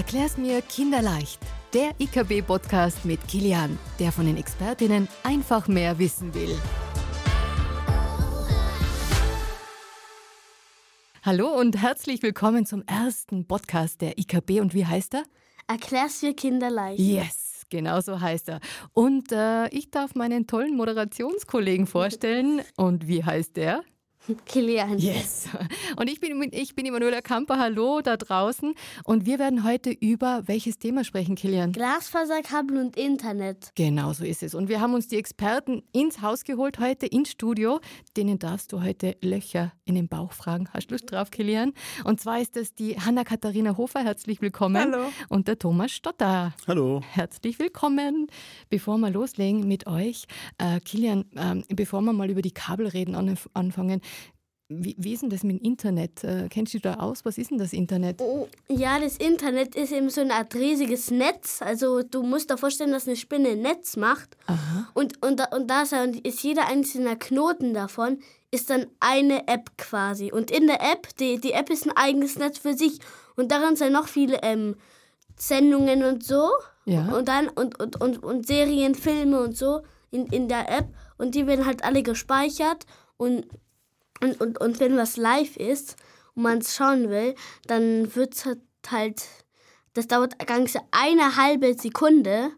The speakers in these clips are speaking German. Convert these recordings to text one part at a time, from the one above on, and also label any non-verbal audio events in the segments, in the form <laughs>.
Erklär's mir kinderleicht. Der IKB-Podcast mit Kilian, der von den Expertinnen einfach mehr wissen will. Hallo und herzlich willkommen zum ersten Podcast der IKB. Und wie heißt er? Erklär's mir kinderleicht. Yes, genau so heißt er. Und äh, ich darf meinen tollen Moderationskollegen vorstellen. Und wie heißt der? <laughs> Kilian. Yes. Und ich bin, ich bin Emanuela Kamper. Hallo da draußen. Und wir werden heute über welches Thema sprechen, Kilian? Glasfaserkabel und Internet. Genau so ist es. Und wir haben uns die Experten ins Haus geholt, heute ins Studio. Denen darfst du heute Löcher in den Bauch fragen. Hast du Lust drauf, Kilian? Und zwar ist das die Hanna-Katharina Hofer. Herzlich willkommen. Hallo. Und der Thomas Stotter. Hallo. Herzlich willkommen. Bevor wir loslegen mit euch, äh, Kilian, äh, bevor wir mal über die Kabel reden anfangen, wie, wie ist denn das mit dem Internet? Äh, kennst du da aus? Was ist denn das Internet? Oh, ja, das Internet ist eben so eine Art riesiges Netz. Also du musst dir vorstellen, dass eine Spinne ein Netz macht. Aha. Und, und, und da ist jeder einzelne Knoten davon, ist dann eine App quasi. Und in der App, die, die App ist ein eigenes Netz für sich. Und darin sind noch viele ähm, Sendungen und so. Ja. Und dann und, und, und, und Serien, Filme und so in, in der App. Und die werden halt alle gespeichert. Und und, und, und wenn was live ist und man es schauen will, dann wird es halt, das dauert ganze eine halbe Sekunde.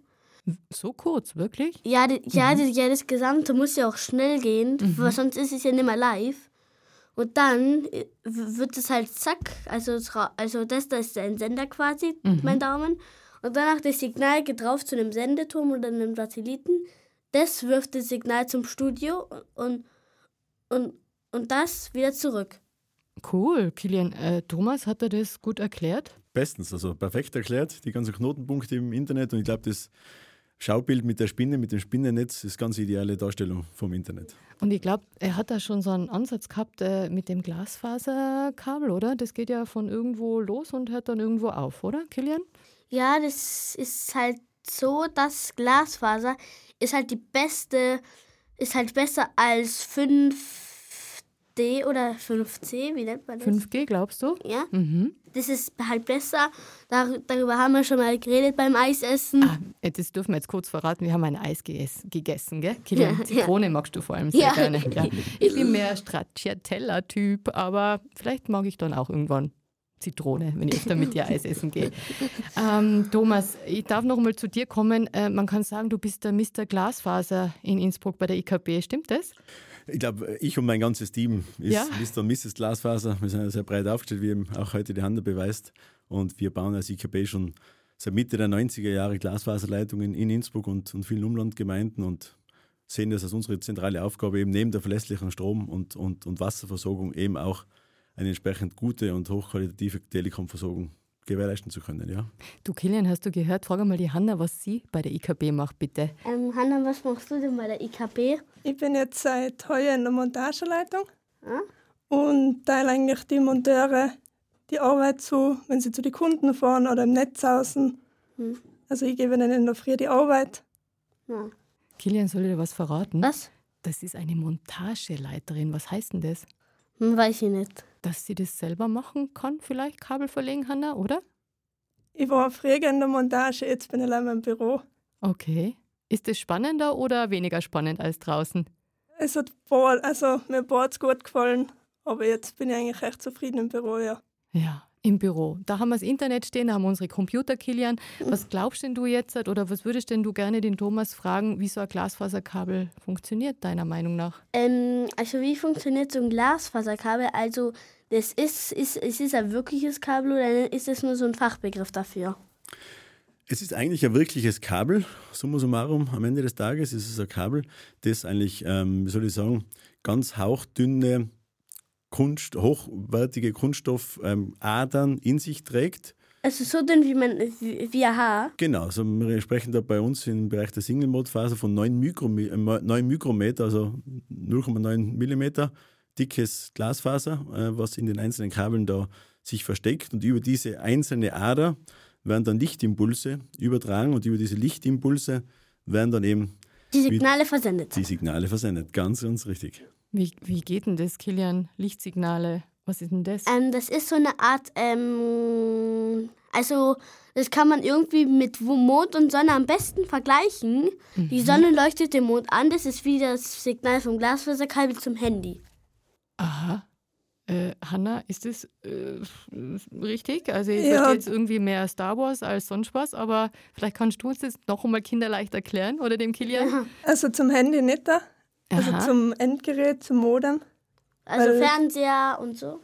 So kurz, wirklich? Ja, die, ja, mhm. die, ja, das Gesamte muss ja auch schnell gehen, mhm. weil sonst ist es ja nicht mehr live. Und dann äh, wird es halt zack, also, also das, das ist ein Sender quasi, mhm. mein Daumen. Und danach das Signal geht drauf zu einem Sendeturm oder einem Satelliten. Das wirft das Signal zum Studio und, und, und das wieder zurück. Cool, Kilian. Äh, Thomas, hat er das gut erklärt? Bestens, also perfekt erklärt, die ganzen Knotenpunkte im Internet und ich glaube, das Schaubild mit der Spinne, mit dem Spinnennetz ist ganz ideale Darstellung vom Internet. Und ich glaube, er hat da schon so einen Ansatz gehabt äh, mit dem Glasfaserkabel, oder? Das geht ja von irgendwo los und hört dann irgendwo auf, oder, Kilian? Ja, das ist halt so, dass Glasfaser ist halt die beste, ist halt besser als 5 5D oder 5C, wie nennt man das? 5G, glaubst du? Ja. Mhm. Das ist halt besser. Dar darüber haben wir schon mal geredet beim Eisessen. Ah, das dürfen wir jetzt kurz verraten. Wir haben ein Eis gegessen, gell? Kilian, ja, Zitrone ja. magst du vor allem sehr ja. gerne. Ja. <laughs> Ich bin mehr Stracciatella-Typ, aber vielleicht mag ich dann auch irgendwann Zitrone, wenn ich öfter mit dir Eis essen gehe. <laughs> Ähm, Thomas, ich darf noch mal zu dir kommen. Äh, man kann sagen, du bist der Mr. Glasfaser in Innsbruck bei der IKB. Stimmt das? Ich glaube, ich und mein ganzes Team ist ja. Mr. und Mrs. Glasfaser. Wir sind sehr breit aufgestellt, wie eben auch heute die Hand beweist. Und wir bauen als IKB schon seit Mitte der 90er Jahre Glasfaserleitungen in Innsbruck und, und vielen Umlandgemeinden und sehen das als unsere zentrale Aufgabe, eben neben der verlässlichen Strom- und, und, und Wasserversorgung eben auch eine entsprechend gute und hochqualitative Telekom-Versorgung gewährleisten zu können, ja. Du Kilian, hast du gehört? Frage mal die Hanna, was sie bei der IKB macht, bitte. Ähm, Hanna, was machst du denn bei der IKB? Ich bin jetzt seit heuer in der Montageleitung hm? und teile eigentlich die Monteure die Arbeit zu, wenn sie zu den Kunden fahren oder im Netz außen. Hm. Also ich gebe ihnen in der Früh die Arbeit. Ja. Kilian, soll ich dir was verraten? Was? Das ist eine Montageleiterin. Was heißt denn das? Hm, weiß ich nicht dass sie das selber machen kann, vielleicht Kabel verlegen, Hanna, oder? Ich war früher in der Montage, jetzt bin ich allein im Büro. Okay. Ist es spannender oder weniger spannend als draußen? Es hat also mir hat es gut gefallen, aber jetzt bin ich eigentlich recht zufrieden im Büro, ja. Ja, im Büro. Da haben wir das Internet stehen, da haben wir unsere Computer, Kilian. Was glaubst denn du jetzt oder was würdest denn du gerne den Thomas fragen, wie so ein Glasfaserkabel funktioniert, deiner Meinung nach? Ähm, also wie funktioniert so ein Glasfaserkabel? Also das ist, ist, ist es ein wirkliches Kabel oder ist es nur so ein Fachbegriff dafür? Es ist eigentlich ein wirkliches Kabel, summa summarum. Am Ende des Tages ist es ein Kabel, das eigentlich, ähm, wie soll ich sagen, ganz hauchdünne Kunst, hochwertige Kunststoffadern ähm, in sich trägt. Also so dünn wie, man, wie ein Haar? Genau, also wir sprechen da bei uns im Bereich der Single-Mode-Phase von 9, Mikromi äh, 9 Mikrometer, also 0,9 Millimeter dickes Glasfaser, äh, was in den einzelnen Kabeln da sich versteckt. Und über diese einzelne Ader werden dann Lichtimpulse übertragen und über diese Lichtimpulse werden dann eben die Signale versendet. Die Signale versendet, ganz, ganz richtig. Wie, wie geht denn das, Kilian? Lichtsignale Was ist denn das? Ähm, das ist so eine Art, ähm, also das kann man irgendwie mit Mond und Sonne am besten vergleichen. Mhm. Die Sonne leuchtet den Mond an, das ist wie das Signal vom Glasfaserkabel zum Handy. Aha. Äh, Hanna, ist das äh, richtig? Also ich ja. verstehe jetzt irgendwie mehr Star Wars als sonst was, aber vielleicht kannst du uns das noch einmal kinderleicht erklären oder dem Kilian? Ja. Also zum Handy nicht da, also zum Endgerät, zum Modem. Also weil, Fernseher und so?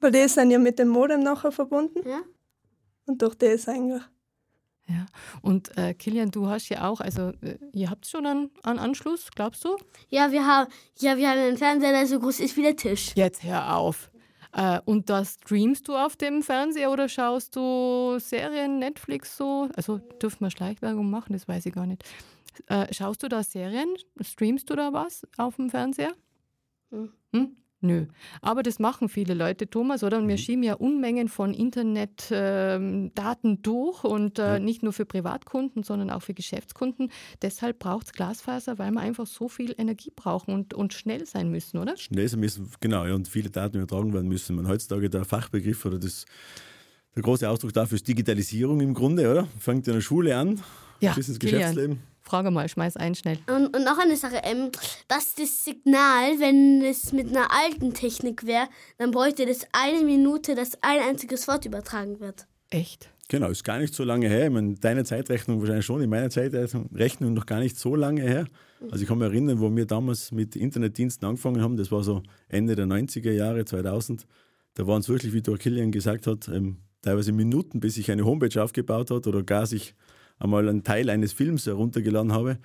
Weil die sind ja mit dem Modem nachher verbunden. Ja. Und durch das eigentlich. Ja, und äh, Kilian, du hast ja auch, also äh, ihr habt schon einen, einen Anschluss, glaubst du? Ja, wir haben, ja, wir haben einen Fernseher, der so groß ist wie der Tisch. Jetzt hör auf. Äh, und da streamst du auf dem Fernseher oder schaust du Serien, Netflix so? Also dürfen wir Schleichwerbung machen, das weiß ich gar nicht. Äh, schaust du da Serien? Streamst du da was auf dem Fernseher? Hm. Hm? Nö. Aber das machen viele Leute, Thomas, oder? Und wir mhm. schieben ja Unmengen von Internetdaten ähm, durch und äh, ja. nicht nur für Privatkunden, sondern auch für Geschäftskunden. Deshalb braucht es Glasfaser, weil wir einfach so viel Energie brauchen und, und schnell sein müssen, oder? Schnell sein müssen, genau. Ja, und viele Daten übertragen werden müssen. Man heutzutage der Fachbegriff oder das, der große Ausdruck dafür ist Digitalisierung im Grunde, oder? Fängt in der Schule an, ja, bis ins Geschäftsleben. Frage mal, schmeiß ein schnell. Und, und noch eine Sache, ähm, dass das Signal, wenn es mit einer alten Technik wäre, dann bräuchte das eine Minute, dass ein einziges Wort übertragen wird. Echt? Genau, ist gar nicht so lange her. Ich meine, deine Zeitrechnung wahrscheinlich schon, in meiner Zeitrechnung noch gar nicht so lange her. Also ich kann mich erinnern, wo wir damals mit Internetdiensten angefangen haben, das war so Ende der 90er Jahre, 2000. Da waren es wirklich, wie der Kilian gesagt hat, ähm, teilweise Minuten, bis sich eine Homepage aufgebaut hat oder gar sich einmal einen Teil eines Films heruntergeladen habe.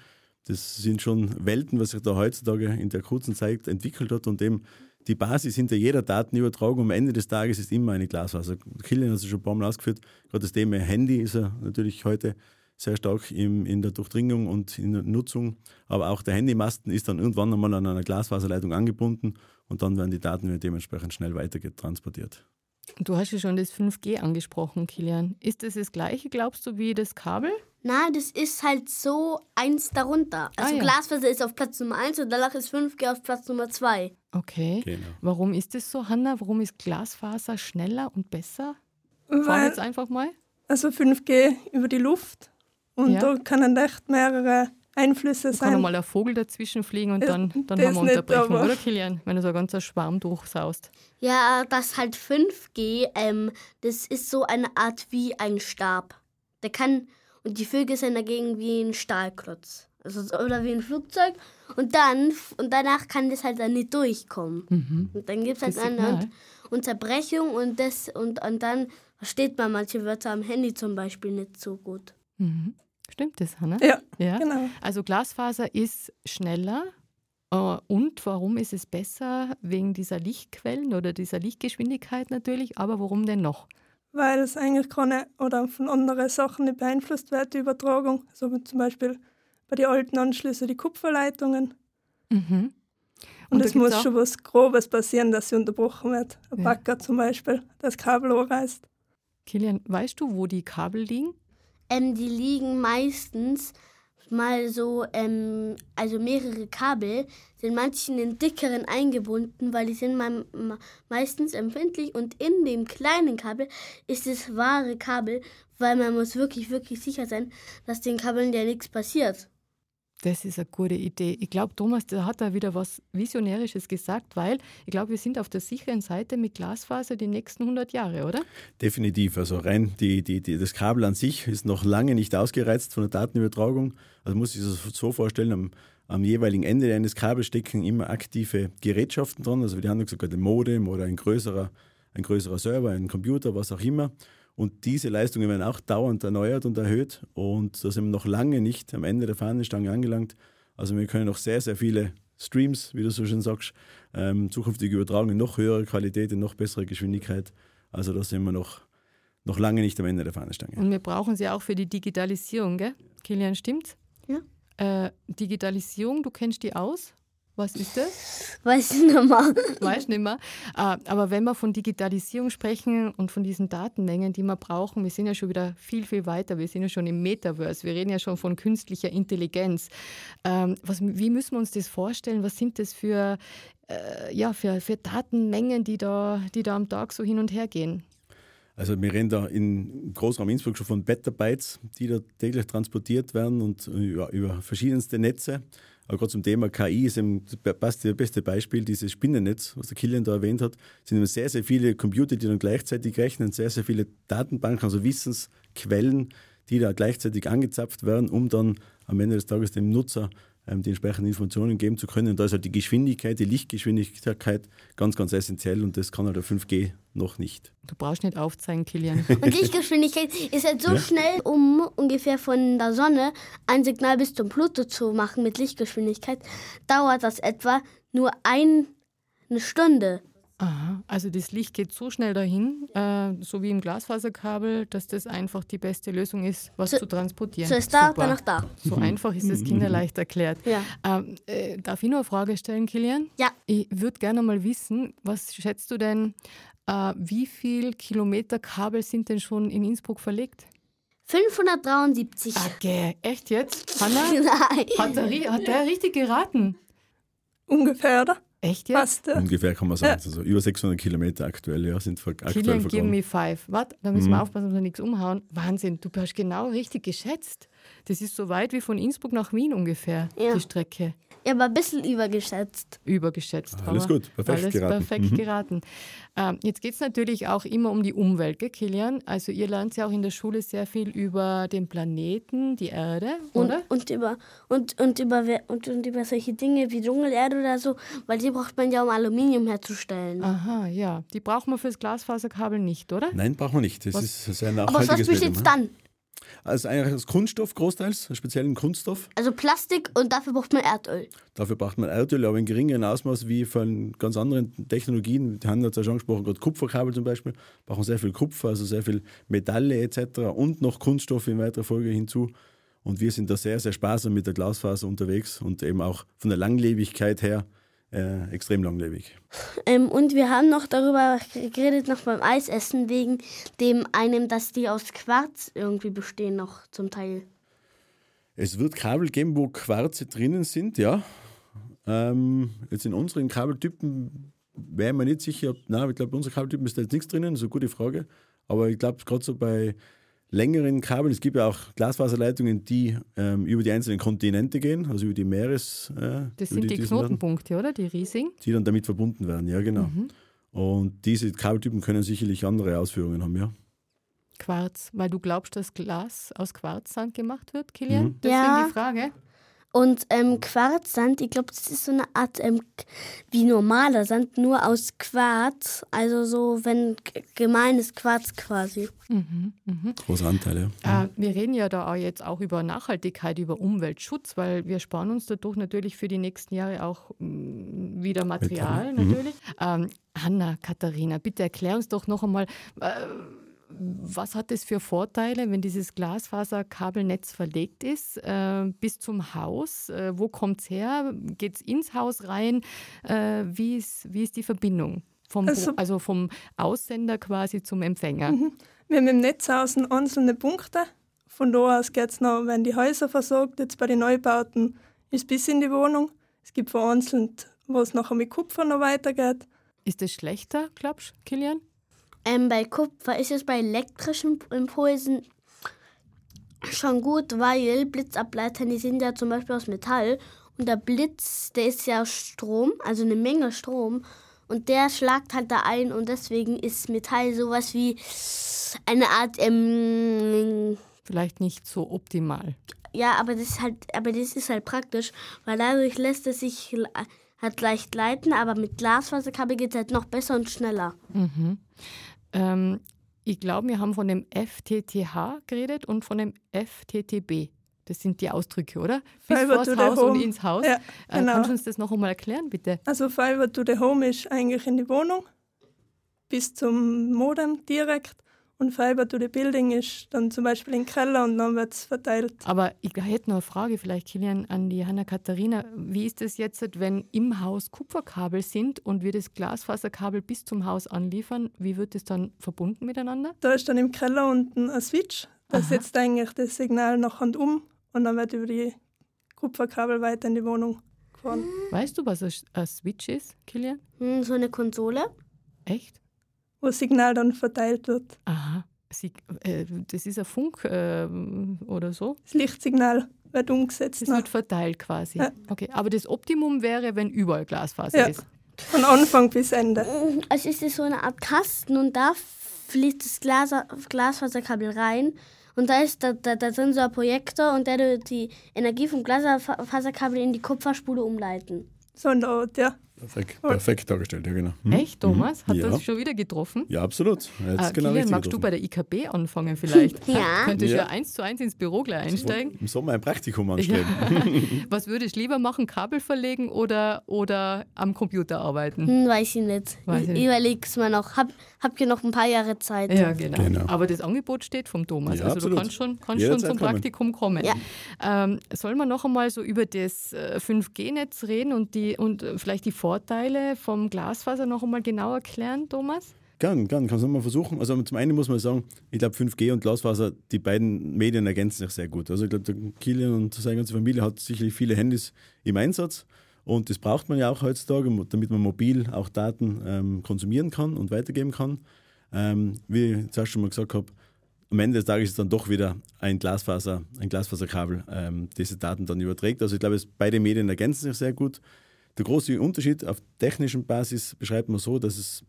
Das sind schon Welten, was sich da heutzutage in der kurzen Zeit entwickelt hat und eben die Basis hinter jeder Datenübertragung am Ende des Tages ist immer eine Glasfaser. Kilian hat es schon ein paar Mal ausgeführt, gerade das Thema Handy ist ja natürlich heute sehr stark im, in der Durchdringung und in der Nutzung. Aber auch der Handymasten ist dann irgendwann einmal an einer Glasfaserleitung angebunden und dann werden die Daten dementsprechend schnell weitergetransportiert. Du hast ja schon das 5G angesprochen, Kilian. Ist das das gleiche, glaubst du, wie das Kabel? Na, das ist halt so eins darunter. Also ah, ja. Glasfaser ist auf Platz Nummer 1 und danach ist 5G auf Platz Nummer 2. Okay. Genau. Warum ist das so, Hanna? Warum ist Glasfaser schneller und besser? Weil, jetzt einfach mal. Also 5G über die Luft und ja. da können echt mehrere Einflüsse sein. Kann mal ein Vogel dazwischen fliegen und dann, dann haben wir Unterbrechung, oder Kilian? Wenn du so ein ganzer Schwarm durchsaust. Ja, das halt 5G, ähm, das ist so eine Art wie ein Stab. Der kann, und die Vögel sind dagegen wie ein Stahlklotz. Also, oder wie ein Flugzeug. Und dann, und danach kann das halt dann nicht durchkommen. Mhm. Und dann gibt es halt eine Unterbrechung und, das, und, und dann versteht man manche Wörter am Handy zum Beispiel nicht so gut. Mhm. Stimmt das, Hanna? Ja, ja, genau. Also Glasfaser ist schneller. Äh, und warum ist es besser? Wegen dieser Lichtquellen oder dieser Lichtgeschwindigkeit natürlich. Aber warum denn noch? Weil es eigentlich keine oder von anderen Sachen nicht beeinflusst wird, die Übertragung. So also zum Beispiel bei den alten Anschlüssen die Kupferleitungen. Mhm. Und, es muss schon was Grobes passieren, dass sie unterbrochen wird. Ein ja. Backer zum Beispiel, das Kabel anreißt. Kilian, weißt du, wo die Kabel liegen? Ähm, die liegen meistens mal so, ähm, also mehrere Kabel, sind manchen in dickeren eingebunden, weil die sind me meistens empfindlich und in dem kleinen Kabel ist das wahre Kabel, weil man muss wirklich, wirklich sicher sein, dass den Kabeln ja nichts passiert. Das ist eine gute Idee. Ich glaube, Thomas, der hat da wieder was Visionärisches gesagt, weil ich glaube, wir sind auf der sicheren Seite mit Glasfaser die nächsten 100 Jahre, oder? Definitiv. Also rein die, die, die, das Kabel an sich ist noch lange nicht ausgereizt von der Datenübertragung. Also muss ich es so vorstellen, am, am jeweiligen Ende eines Kabels stecken immer aktive Gerätschaften dran. Also die haben gesagt, ein Modem oder ein größerer, ein größerer Server, ein Computer, was auch immer. Und diese Leistungen werden auch dauernd erneuert und erhöht. Und da sind wir noch lange nicht am Ende der Fahnenstange angelangt. Also wir können noch sehr, sehr viele Streams, wie du so schön sagst, ähm, zukünftig übertragen in noch höherer Qualität, in noch besserer Geschwindigkeit. Also da sind wir noch, noch lange nicht am Ende der Fahnenstange. Und wir brauchen sie auch für die Digitalisierung, gell? Kilian, stimmt's? Ja. Äh, Digitalisierung, du kennst die aus? Was ist das? Weiß ich nicht mehr. Weiß nicht mehr. Ah, aber wenn wir von Digitalisierung sprechen und von diesen Datenmengen, die wir brauchen, wir sind ja schon wieder viel, viel weiter. Wir sind ja schon im Metaverse. Wir reden ja schon von künstlicher Intelligenz. Ähm, was, wie müssen wir uns das vorstellen? Was sind das für äh, ja, für, für Datenmengen, die da, die da am Tag so hin und her gehen? Also wir reden da in Großraum Innsbruck schon von Petabytes, die da täglich transportiert werden und ja, über verschiedenste Netze. Aber gerade zum Thema KI ist eben passt das beste Beispiel, dieses Spinnennetz, was der Kilian da erwähnt hat. Sind sehr, sehr viele Computer, die dann gleichzeitig rechnen, sehr, sehr viele Datenbanken, also Wissensquellen, die da gleichzeitig angezapft werden, um dann am Ende des Tages dem Nutzer ähm, die entsprechenden Informationen geben zu können. Und da ist halt die Geschwindigkeit, die Lichtgeschwindigkeit ganz, ganz essentiell und das kann halt der 5G noch nicht. Du brauchst nicht aufzeigen, Kilian. <laughs> Und Lichtgeschwindigkeit ist halt so ja. schnell, um ungefähr von der Sonne ein Signal bis zum Pluto zu machen mit Lichtgeschwindigkeit, dauert das etwa nur ein, eine Stunde. Aha, also das Licht geht so schnell dahin, äh, so wie im Glasfaserkabel, dass das einfach die beste Lösung ist, was so, zu transportieren. So ist da, Super. danach da. So mhm. einfach ist es kinderleicht erklärt. Ja. Ähm, äh, darf ich nur eine Frage stellen, Kilian? Ja. Ich würde gerne mal wissen, was schätzt du denn, äh, wie viele Kilometer Kabel sind denn schon in Innsbruck verlegt? 573. Okay, echt jetzt? Hanna? <laughs> Nein. Hat der, hat der richtig geraten? Ungefähr, oder? Echt jetzt? Fast, Ungefähr kann man sagen. Ja. Also über 600 Kilometer aktuell, ja, sind aktuell Kilian, give me five. Warte, da müssen mhm. wir aufpassen, dass wir nichts umhauen. Wahnsinn, du hast genau richtig geschätzt. Das ist so weit wie von Innsbruck nach Wien ungefähr, ja. die Strecke. Ja, aber ein bisschen übergeschätzt. Übergeschätzt. Alles gut, perfekt Alles geraten. perfekt mhm. geraten. Ähm, jetzt geht es natürlich auch immer um die Umwelt, gell, Kilian? Also ihr lernt ja auch in der Schule sehr viel über den Planeten, die Erde, oder? Und, über, und, und, über, und, und über solche Dinge wie Dschungelerde oder so, weil die braucht man ja, um Aluminium herzustellen. Aha, ja. Die braucht man fürs Glasfaserkabel nicht, oder? Nein, braucht man nicht. Das was? ist sehr nachhaltiges Aber was besteht ne? dann? Also eigentlich aus Kunststoff großteils, speziellen Kunststoff. Also Plastik und dafür braucht man Erdöl. Dafür braucht man Erdöl, aber in geringeren Ausmaß wie von ganz anderen Technologien. Die haben jetzt ja schon angesprochen, gerade Kupferkabel zum Beispiel, brauchen sehr viel Kupfer, also sehr viel Metalle etc. und noch Kunststoffe in weiterer Folge hinzu. Und wir sind da sehr, sehr sparsam mit der Glasfaser unterwegs und eben auch von der Langlebigkeit her äh, extrem langlebig. Ähm, und wir haben noch darüber geredet, noch beim Eisessen, wegen dem einem, dass die aus Quarz irgendwie bestehen, noch zum Teil. Es wird Kabel geben, wo Quarze drinnen sind, ja. Ähm, jetzt in unseren Kabeltypen wäre man nicht sicher, nein, ich glaube, unser Kabeltypen ist da jetzt nichts drinnen, ist eine gute Frage. Aber ich glaube, gerade so bei längeren Kabeln. Es gibt ja auch Glasfaserleitungen, die ähm, über die einzelnen Kontinente gehen, also über die Meeres. Äh, das sind die, die Knotenpunkte, oder? Die riesigen? Die dann damit verbunden werden, ja, genau. Mhm. Und diese Kabeltypen können sicherlich andere Ausführungen haben, ja. Quarz, weil du glaubst, dass Glas aus Quarzsand gemacht wird, Kilian? Mhm. Deswegen ja. die Frage. Und ähm, Quarzsand, ich glaube, das ist so eine Art ähm, wie normaler Sand, nur aus Quarz. Also so, wenn gemeines Quarz quasi. Mhm, mh. Großer Anteil, ja. Äh, wir reden ja da auch jetzt auch über Nachhaltigkeit, über Umweltschutz, weil wir sparen uns dadurch natürlich für die nächsten Jahre auch mh, mm, wieder Material, mhm. natürlich. Ähm, Hanna, Katharina, bitte erklär uns doch noch einmal. Äh, was hat es für Vorteile, wenn dieses Glasfaserkabelnetz verlegt ist äh, bis zum Haus? Äh, wo kommt es her? Geht es ins Haus rein? Äh, wie, ist, wie ist die Verbindung? Vom, also, also, vom Aussender quasi zum Empfänger. Mhm. Wir haben im Netz außen einzelne Punkte. Von da aus geht es noch, wenn die Häuser versorgt, jetzt bei den Neubauten, ist bis in die Wohnung. Es gibt vereinzelt, wo es nachher mit Kupfer noch weitergeht. Ist das schlechter, glaubst du, Kilian? Ähm, bei Kupfer ist es bei elektrischen Impulsen schon gut, weil Blitzableiter, die sind ja zum Beispiel aus Metall und der Blitz, der ist ja Strom, also eine Menge Strom und der schlagt halt da ein und deswegen ist Metall sowas wie eine Art ähm, vielleicht nicht so optimal. Ja, aber das ist halt, aber das ist halt praktisch, weil dadurch lässt es sich halt leicht leiten, aber mit Glasfaserkabel geht es halt noch besser und schneller. Mhm. Ähm, ich glaube, wir haben von dem FTTH geredet und von dem FTTB. Das sind die Ausdrücke, oder? Bis vors Haus home. und ins Haus. Ja, genau. kannst du uns das noch einmal erklären, bitte? Also Fiber to the Home ist eigentlich in die Wohnung bis zum Modem direkt und Fiber to the Building ist dann zum Beispiel im Keller und dann wird es verteilt. Aber ich hätte noch eine Frage, vielleicht Kilian, an die Hanna-Katharina. Wie ist es jetzt, wenn im Haus Kupferkabel sind und wir das Glasfaserkabel bis zum Haus anliefern? Wie wird es dann verbunden miteinander? Da ist dann im Keller unten ein Switch. Da setzt eigentlich das Signal nach und um und dann wird über die Kupferkabel weiter in die Wohnung gefahren. Weißt du, was ein Switch ist, Kilian? Hm, so eine Konsole. Echt? Wo das Signal dann verteilt wird. Aha. Sie, äh, das ist ein Funk äh, oder so? Das Lichtsignal wird umgesetzt. Das wird verteilt quasi. Ja. Okay, aber das Optimum wäre, wenn überall Glasfaser ja. ist. Von Anfang bis Ende. Also ist es so eine Art Kasten und da fließt das Glas, Glasfaserkabel rein und da ist da, da, da drin so ein Projektor und der wird die Energie vom Glasfaserkabel in die Kupferspule umleiten. So eine Art, ja. Perfekt, perfekt dargestellt, ja genau. Mhm. Echt, Thomas? Hat ja. das schon wieder getroffen? Ja, absolut. Ah, genau Kilian, magst getroffen. du bei der IKB anfangen vielleicht? <laughs> ja. Könntest ja. ja eins zu eins ins Büro gleich einsteigen? Im Sommer ein Praktikum anstellen. Ja. <laughs> Was würdest du lieber machen, Kabel verlegen oder, oder am Computer arbeiten? Hm, weiß ich nicht. Weiß ich, ich überlege es mir noch. Hab, hab ja noch ein paar Jahre Zeit. Ja, genau. genau. Aber das Angebot steht vom Thomas. also absolut. du kannst schon, kannst schon zum kommen. Praktikum kommen. Ja. Ähm, sollen wir noch einmal so über das 5G-Netz äh, reden und, die, und äh, vielleicht die Vorteile vom Glasfaser noch einmal genau erklären, Thomas? Gern, gern, kannst du mal versuchen. Also zum einen muss man sagen, ich glaube 5G und Glasfaser, die beiden Medien ergänzen sich sehr gut. Also ich glaube, der Kilian und seine ganze Familie hat sicherlich viele Handys im Einsatz und das braucht man ja auch heutzutage, damit man mobil auch Daten ähm, konsumieren kann und weitergeben kann. Ähm, wie ich zuerst schon mal gesagt habe, am Ende des Tages ist dann doch wieder ein Glasfaser, ein Glasfaserkabel, ähm, diese Daten dann überträgt. Also ich glaube, beide Medien ergänzen sich sehr gut. Der große Unterschied auf technischer Basis beschreibt man so, dass es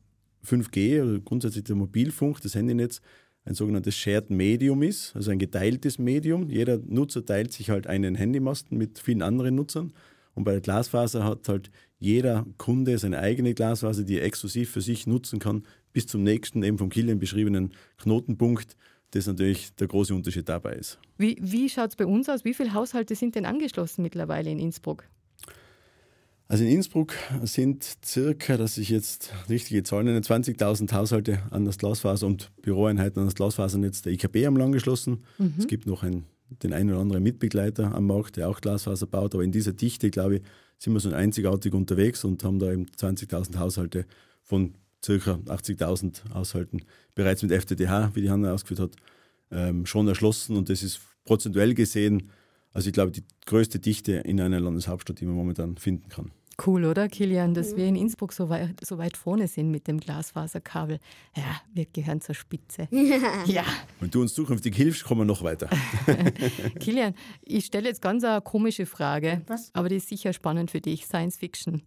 5G oder grundsätzlich der Mobilfunk, das Handynetz, ein sogenanntes Shared Medium ist, also ein geteiltes Medium. Jeder Nutzer teilt sich halt einen Handymasten mit vielen anderen Nutzern. Und bei der Glasfaser hat halt jeder Kunde seine eigene Glasfaser, die er exklusiv für sich nutzen kann, bis zum nächsten, eben vom Kilian beschriebenen Knotenpunkt, das natürlich der große Unterschied dabei ist. Wie, wie schaut es bei uns aus? Wie viele Haushalte sind denn angeschlossen mittlerweile in Innsbruck? Also in Innsbruck sind circa, dass ich jetzt richtige Zahlen nenne, 20.000 Haushalte an das Glasfaser und Büroeinheiten an das Glasfasernetz der IKB haben angeschlossen. Mhm. Es gibt noch einen, den einen oder anderen Mitbegleiter am Markt, der auch Glasfaser baut, aber in dieser Dichte, glaube ich, sind wir so einzigartig unterwegs und haben da eben 20.000 Haushalte von circa 80.000 Haushalten bereits mit FTTH, wie die Hanna ausgeführt hat, ähm, schon erschlossen und das ist prozentuell gesehen, also ich glaube, die größte Dichte in einer Landeshauptstadt, die man momentan finden kann. Cool, oder Kilian, dass mhm. wir in Innsbruck so weit, so weit vorne sind mit dem Glasfaserkabel. Ja, wir gehören zur Spitze. <laughs> ja. Wenn du uns zukünftig hilfst, kommen wir noch weiter. <laughs> Kilian, ich stelle jetzt ganz eine komische Frage, was? aber die ist sicher spannend für dich, Science Fiction.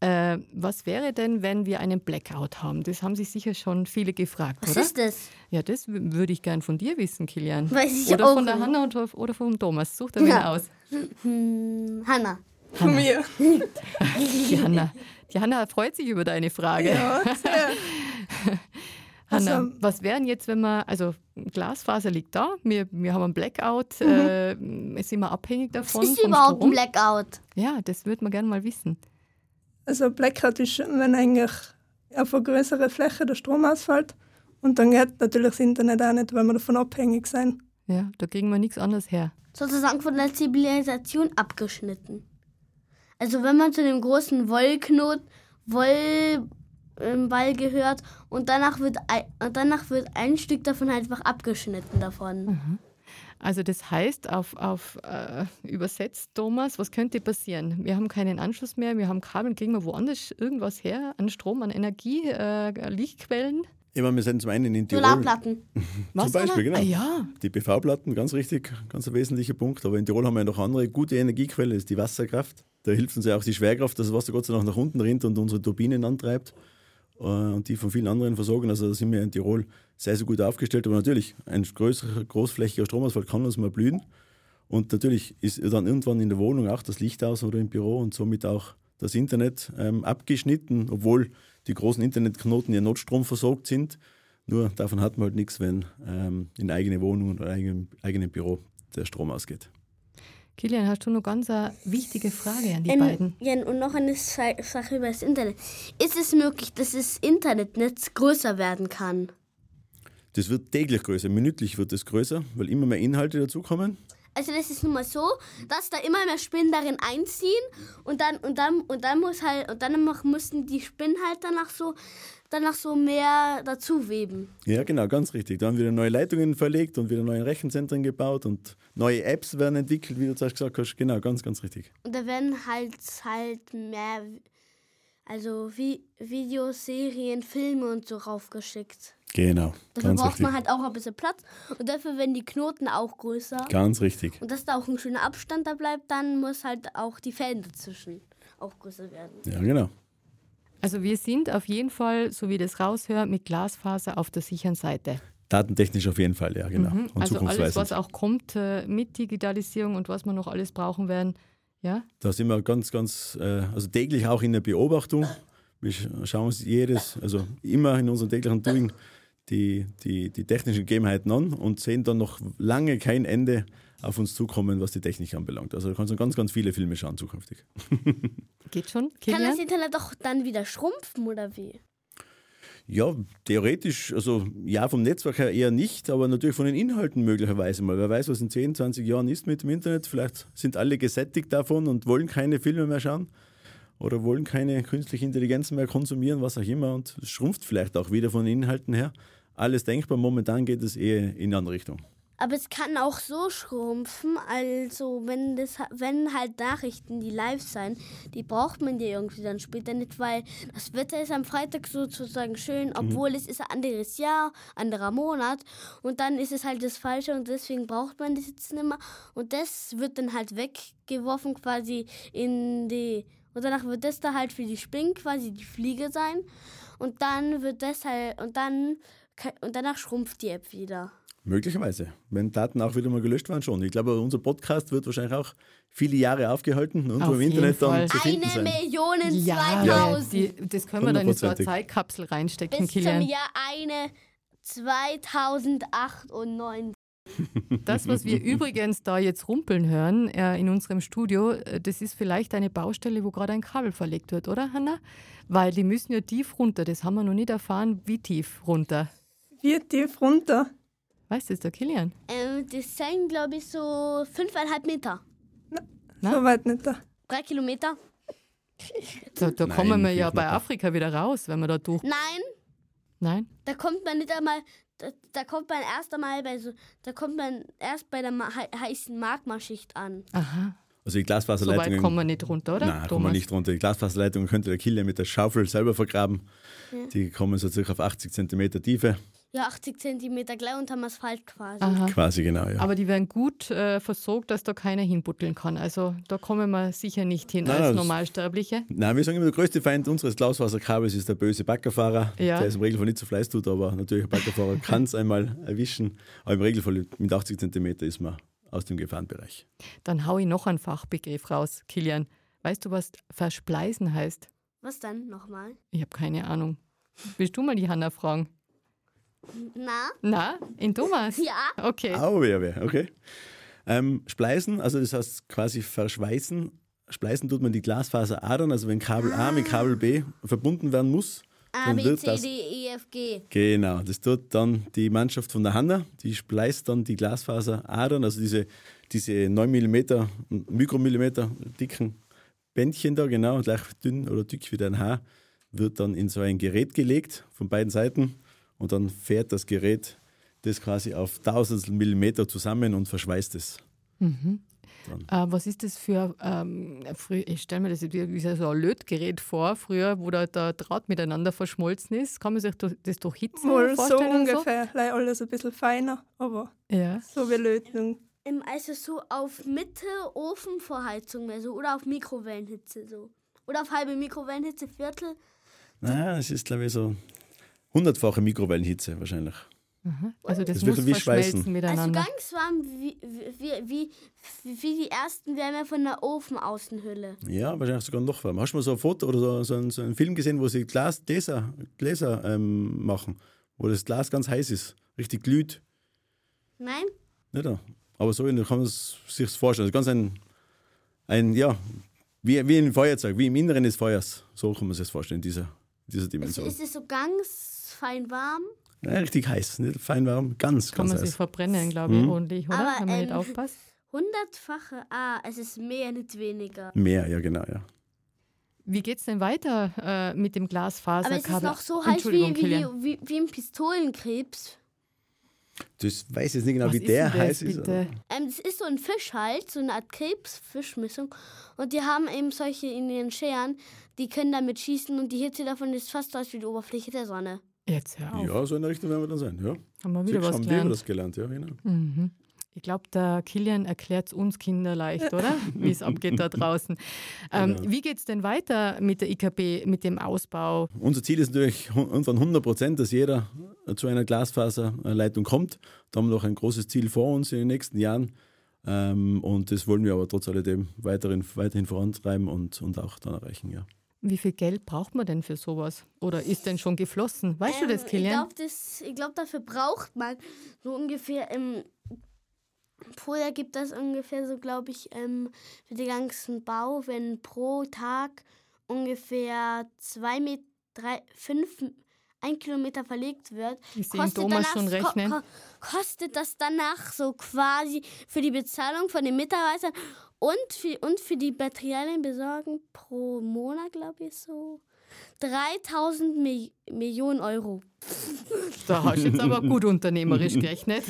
Äh, was wäre denn, wenn wir einen Blackout haben? Das haben sich sicher schon viele gefragt, was oder? Was ist das? Ja, das würde ich gern von dir wissen, Kilian. Weiß ich oder auch von der Hanna oder vom Thomas. Such dir ja. aus. Hm, Hanna. Von mir. <laughs> Die Hanna. die Hanna freut sich über deine Frage. Ja, sehr. <laughs> Hanna, also, was wären jetzt, wenn man, also Glasfaser liegt da, wir, wir haben einen Blackout, mhm. äh, sind wir abhängig davon? Was ist überhaupt Strom? ein Blackout? Ja, das würde man gerne mal wissen. Also Blackout ist, wenn eigentlich auf einer größeren Fläche der Strom ausfällt und dann geht natürlich das Internet auch nicht, weil wir davon abhängig sind. Ja, da kriegen wir nichts anderes her. Sozusagen von der Zivilisation abgeschnitten. Also wenn man zu dem großen Wollknot, Wollball gehört und danach wird, ein, und danach wird ein Stück davon halt einfach abgeschnitten davon. Mhm. Also das heißt, auf, auf äh, übersetzt, Thomas, was könnte passieren? Wir haben keinen Anschluss mehr, wir haben Kabel, kriegen wir woanders irgendwas her an Strom, an Energie, äh, Lichtquellen? Ich meine, wir sind zum einen in Tirol. Solarplatten. <laughs> zum Beispiel, genau. Ah, ja. Die PV-Platten, ganz richtig, ganz ein wesentlicher Punkt. Aber in Tirol haben wir ja noch andere gute Energiequelle, ist die Wasserkraft. Da hilft uns ja auch die Schwerkraft, dass das Wasser Gott sei Dank nach unten rinnt und unsere Turbinen antreibt äh, und die von vielen anderen versorgen. Also da sind wir in Tirol sehr, sehr gut aufgestellt. Aber natürlich, ein größerer, großflächiger Stromausfall kann uns mal blühen. Und natürlich ist dann irgendwann in der Wohnung auch das Licht aus oder im Büro und somit auch das Internet ähm, abgeschnitten, obwohl die großen Internetknoten ja Notstrom versorgt sind. Nur davon hat man halt nichts, wenn ähm, in eigene Wohnung oder eigenem, eigenem Büro der Strom ausgeht. Kilian, hast du noch ganz eine wichtige Frage an die ähm, beiden? Ja, und noch eine Sache über das Internet. Ist es möglich, dass das Internetnetz größer werden kann? Das wird täglich größer, minütlich wird es größer, weil immer mehr Inhalte dazukommen. Also das ist nun mal so, dass da immer mehr Spinnen darin einziehen und dann und dann und dann muss halt und dann mussten die Spinnen halt danach so danach so mehr dazu weben. Ja, genau, ganz richtig. Da haben wieder neue Leitungen verlegt und wieder neue Rechenzentren gebaut und neue Apps werden entwickelt, wie du zuerst gesagt hast. Genau, ganz, ganz richtig. Und da werden halt halt mehr, also wie Videos, Serien, Filme und so raufgeschickt. Genau. Dafür braucht richtig. man halt auch ein bisschen Platz und dafür werden die Knoten auch größer. Ganz richtig. Und dass da auch ein schöner Abstand da bleibt, dann muss halt auch die Fäden dazwischen auch größer werden. Ja, genau. Also wir sind auf jeden Fall, so wie das raushört, mit Glasfaser auf der sicheren Seite. Datentechnisch auf jeden Fall, ja, genau. Mhm. also alles, was auch kommt äh, mit Digitalisierung und was wir noch alles brauchen werden, ja? Da sind wir ganz, ganz, äh, also täglich auch in der Beobachtung. Wir schauen uns jedes, also immer in unserem täglichen Doing die, die, die technischen Gegebenheiten an und sehen dann noch lange kein Ende auf uns zukommen, was die Technik anbelangt. Also da kannst du ganz, ganz viele Filme schauen zukünftig. <laughs> Geht schon? Kilian? Kann das Internet doch dann wieder schrumpfen oder wie? Ja, theoretisch, also ja, vom Netzwerk her eher nicht, aber natürlich von den Inhalten möglicherweise mal. Wer weiß, was in 10, 20 Jahren ist mit dem Internet. Vielleicht sind alle gesättigt davon und wollen keine Filme mehr schauen oder wollen keine künstliche Intelligenz mehr konsumieren, was auch immer. Und es schrumpft vielleicht auch wieder von den Inhalten her. Alles denkbar. Momentan geht es eher in eine andere Richtung. Aber es kann auch so schrumpfen, also wenn das wenn halt Nachrichten, die live sein, die braucht man ja irgendwie dann später nicht, weil das Wetter ist am Freitag sozusagen schön, mhm. obwohl mhm. es ist ein anderes Jahr, anderer Monat und dann ist es halt das Falsche und deswegen braucht man das jetzt nicht mehr und das wird dann halt weggeworfen quasi in die und danach wird das da halt für die Spinne quasi die Fliege sein und dann wird das halt und dann und danach schrumpft die App wieder. Möglicherweise, wenn Daten auch wieder mal gelöscht waren schon. Ich glaube, unser Podcast wird wahrscheinlich auch viele Jahre aufgehalten und Auf im Internet dann zu finden Eine sein. Million ja, 2000. Ja, das können wir dann in so eine Zeitkapsel reinstecken, Bis Kilian. zum Jahr eine 2098. Das, was wir <laughs> übrigens da jetzt rumpeln hören äh, in unserem Studio, äh, das ist vielleicht eine Baustelle, wo gerade ein Kabel verlegt wird, oder Hanna? Weil die müssen ja tief runter. Das haben wir noch nicht erfahren, wie tief runter. Wie tief runter? Weißt du es, der Kilian? Ähm, das sind, glaube ich, so fünfeinhalb Meter. Na, so weit nicht da. Drei Kilometer. Da, da Nein, kommen wir ja bei Afrika wieder raus, wenn wir da durch. Nein. Nein? Da kommt man nicht einmal, da, da kommt man erst einmal bei so, da kommt man erst bei der heißen Magmaschicht an. Aha. Also die Glasfaserleitung. So weit kommen wir nicht runter, oder? Nein, kommen wir nicht runter. Die Glasfaserleitung könnte der Killer mit der Schaufel selber vergraben. Ja. Die kommen so circa auf 80 cm Tiefe. Ja, 80 cm gleich unterm Asphalt quasi. Aha. Quasi, genau, ja. Aber die werden gut äh, versorgt, dass da keiner hinbutteln kann. Also da kommen wir sicher nicht hin nein, als Normalsterbliche. Nein, wir sagen immer, der größte Feind unseres Glasfaserkabels ist der böse Baggerfahrer, ja. der es im Regelfall nicht so Fleiß tut, aber natürlich ein Baggerfahrer <laughs> kann es einmal erwischen. Aber im Regelfall mit 80 cm ist man aus dem Gefahrenbereich. Dann hau ich noch einen Fachbegriff raus, Kilian. Weißt du, was Verspleisen heißt? Was dann nochmal? Ich habe keine Ahnung. Willst du mal die Hanna fragen? Na? Na, in Thomas? Ja. Okay. Oh, ja, ja, okay. Ähm, Spleißen, also das heißt quasi verschweißen. Spleißen tut man die Glasfaseradern, also wenn Kabel ah. A mit Kabel B verbunden werden muss. A, B, C, das, D, E, F, G. Genau, das tut dann die Mannschaft von der Hanna, die spleißt dann die Glasfaseradern, also diese, diese 9 mm, Mikromillimeter dicken Bändchen da, genau, gleich dünn oder dick wie dein Haar, wird dann in so ein Gerät gelegt von beiden Seiten und dann fährt das Gerät das quasi auf tausendstel Millimeter zusammen und verschweißt es. Mhm. Äh, was ist das für, ähm, ich stelle mir das wie so ein Lötgerät vor, früher, wo da der Draht miteinander verschmolzen ist. Kann man sich das durch Hitze Wohl vorstellen? so ungefähr, so? alles ein bisschen feiner, aber ja. so wie Lötung. Also so auf Mitte Ofenvorheizung so, oder auf Mikrowellenhitze so. Oder auf halbe Mikrowellenhitze, Viertel. Naja, es ist glaube ich so hundertfache Mikrowellenhitze wahrscheinlich. Mhm. Also das, das muss wie verschmelzen miteinander. Also ganz warm wie, wie, wie, wie die ersten Wärme von der Ofenaußenhülle. Ja, wahrscheinlich sogar noch warm. Hast du mal so ein Foto oder so, so, einen, so einen Film gesehen, wo sie Glas, Gläser, Gläser ähm, machen, wo das Glas ganz heiß ist, richtig glüht? Nein. Nicht da. Aber so kann man sich vorstellen. Also ganz ein, ein ja, wie, wie ein Feuerzeug, wie im Inneren des Feuers. So kann man sich das vorstellen, dieser, dieser Dimension. Ist, ist es so ganz fein warm? Ja, richtig heiß, nicht fein warm, ganz, Kann ganz man heiß. sich verbrennen, glaube ich, mhm. ordentlich, oder? Aber, Wenn man ähm, nicht aufpasst. Hundertfache, ah, es ist mehr, nicht weniger. Mehr, ja, genau, ja. wie geht es denn weiter äh, mit dem Glasfaserkabel? Aber es ist noch so heiß wie, wie, wie, wie, ein Pistolenkrebs. Das weiß jetzt nicht genau, Was wie der heiß ist. Ähm, das ist so ein Fisch halt, so eine Art Krebsfischmissung. Und die haben eben solche in ihren Scheren, die können damit schießen und die Hitze davon ist fast so wie die Oberfläche der Sonne. Jetzt hör auf. Ja, so in der Richtung werden wir dann sein. Ja. Haben wir wieder Siehst, was haben gelernt. wir das gelernt, ja, genau. Mhm. Ich glaube, der Kilian erklärt es uns Kinder leicht, oder? <laughs> Wie es abgeht da draußen. Ähm, genau. Wie geht es denn weiter mit der IKB, mit dem Ausbau? Unser Ziel ist natürlich irgendwann 100 Prozent, dass jeder zu einer Glasfaserleitung kommt. Da haben wir noch ein großes Ziel vor uns in den nächsten Jahren. Ähm, und das wollen wir aber trotz alledem weiterhin, weiterhin vorantreiben und, und auch dann erreichen, ja. Wie viel Geld braucht man denn für sowas? Oder ist denn schon geflossen? Weißt ähm, du das, ähm, Kilian? Ich glaube, glaub, dafür braucht man so ungefähr im Vorher gibt das ungefähr so, glaube ich, ähm, für den ganzen Bau, wenn pro Tag ungefähr zwei Meter, drei, fünf, ein Kilometer verlegt wird, kostet, Thomas danach, schon rechnen. Ko kostet das danach so quasi für die Bezahlung von den Mitarbeitern und für, und für die Materialien besorgen pro Monat, glaube ich, so 3000 Mi Millionen Euro. Da hast du jetzt aber gut unternehmerisch gerechnet.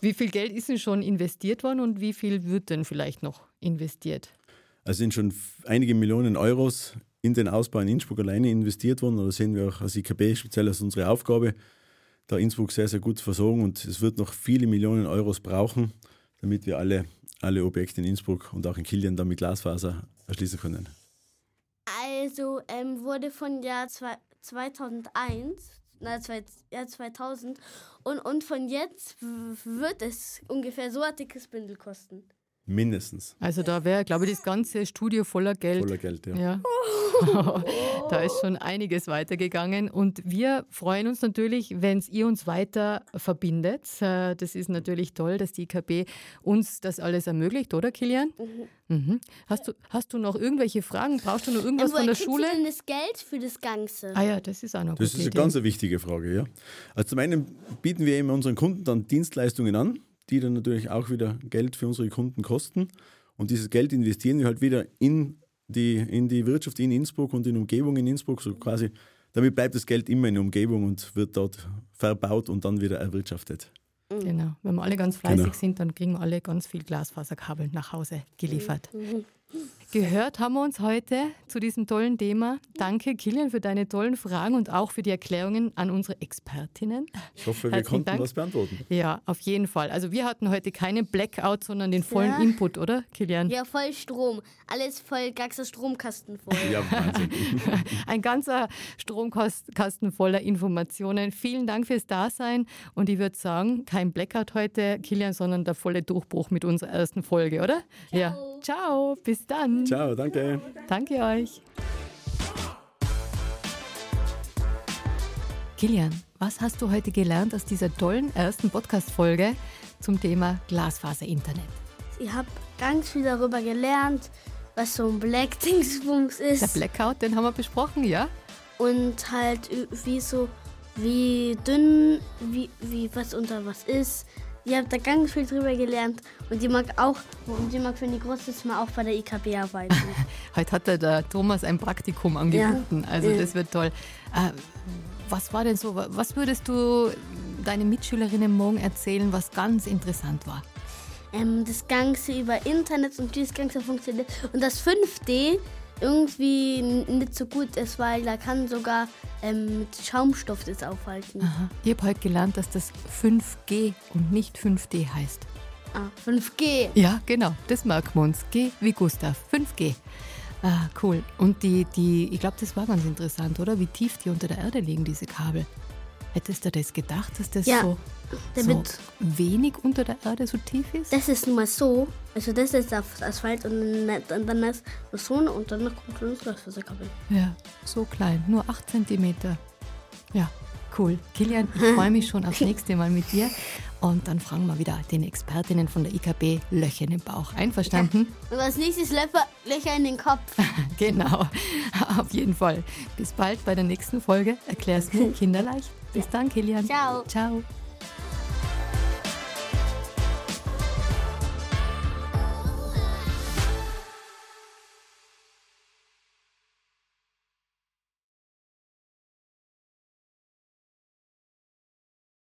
Wie viel Geld ist denn schon investiert worden und wie viel wird denn vielleicht noch investiert? Es sind schon einige Millionen Euros in den Ausbau in Innsbruck alleine investiert worden. Da sehen wir auch als IKB speziell als unsere Aufgabe, da Innsbruck sehr, sehr gut versorgen und es wird noch viele Millionen Euros brauchen, damit wir alle, alle Objekte in Innsbruck und auch in Kilian dann mit Glasfaser erschließen können. Also ähm, wurde von Jahr zwei, 2001, na, Jahr 2000 und, und von jetzt wird es ungefähr so ein dickes Bündel kosten. Mindestens. Also da wäre, glaube ich, das ganze Studio voller Geld. Voller Geld, ja. ja. <laughs> da ist schon einiges weitergegangen. Und wir freuen uns natürlich, wenn es ihr uns weiter verbindet. Äh, das ist natürlich toll, dass die IKB uns das alles ermöglicht, oder Kilian? Mhm. Mhm. Hast, du, hast du noch irgendwelche Fragen? Brauchst du noch irgendwas von der Schule? Du denn das Geld für das Ganze? Ah ja, das ist auch noch Das ist eine Idee. ganz wichtige Frage, ja. Also zum einen bieten wir eben unseren Kunden dann Dienstleistungen an die dann natürlich auch wieder Geld für unsere Kunden kosten. Und dieses Geld investieren wir halt wieder in die, in die Wirtschaft in Innsbruck und in Umgebung in Innsbruck. So quasi, damit bleibt das Geld immer in der Umgebung und wird dort verbaut und dann wieder erwirtschaftet. Genau. Wenn wir alle ganz fleißig genau. sind, dann kriegen wir alle ganz viel Glasfaserkabel nach Hause geliefert. Mhm. Gehört haben wir uns heute zu diesem tollen Thema. Danke, Kilian, für deine tollen Fragen und auch für die Erklärungen an unsere Expertinnen. Ich hoffe, wir konnten Dank. was beantworten. Ja, auf jeden Fall. Also wir hatten heute keinen Blackout, sondern den vollen ja. Input, oder, Kilian? Ja, voll Strom. Alles voll, ganzer Stromkasten voll. Ja, Wahnsinn. <laughs> Ein ganzer Stromkasten voller Informationen. Vielen Dank fürs Dasein und ich würde sagen, kein Blackout heute, Kilian, sondern der volle Durchbruch mit unserer ersten Folge, oder? Ciao. Ja. Ciao, bis dann. Ciao, danke. Danke euch. Kilian, was hast du heute gelernt aus dieser tollen ersten Podcast-Folge zum Thema Glasfaser-Internet? Ich habe ganz viel darüber gelernt, was so ein Black-Dingsbums ist. Der Blackout, den haben wir besprochen, ja? Und halt wie so, wie dünn, wie, wie was unter was ist, ich habe da ganz viel drüber gelernt und die mag auch, und die mag, wenn die groß ist, mal auch bei der IKB arbeiten. <laughs> Heute hat der Thomas ein Praktikum angeboten, ja. also das wird toll. Äh, was war denn so, was würdest du deinen Mitschülerinnen morgen erzählen, was ganz interessant war? Ähm, das Ganze über Internet und wie das Ganze funktioniert. Und das 5D irgendwie nicht so gut ist, weil da kann sogar ähm, mit Schaumstoff das aufhalten. Aha. Ich habe heute gelernt, dass das 5G und nicht 5D heißt. Ah, 5G. Ja, genau, das merken wir uns. G wie Gustav, 5G. Ah, cool. Und die, die, ich glaube, das war ganz interessant, oder? Wie tief die unter der Erde liegen, diese Kabel. Hättest du das gedacht, dass das ja, so, so wenig unter der Erde so tief ist? Das ist nun mal so. Also das ist das Asphalt und dann, dann ist das so und dann kommt das Glasfaserkabel. Ja, so klein, nur 8 cm. Ja, cool. Kilian, ich <laughs> freue mich schon aufs nächste Mal mit dir. Und dann fragen wir wieder den Expertinnen von der IKB Löcher in den Bauch. Einverstanden? Ja. Und als nächstes Löcher in den Kopf. <laughs> genau, <laughs> auf jeden Fall. Bis bald bei der nächsten Folge. Erklärst du kinderleicht. Bis dann, Kilian. Ciao. Ciao.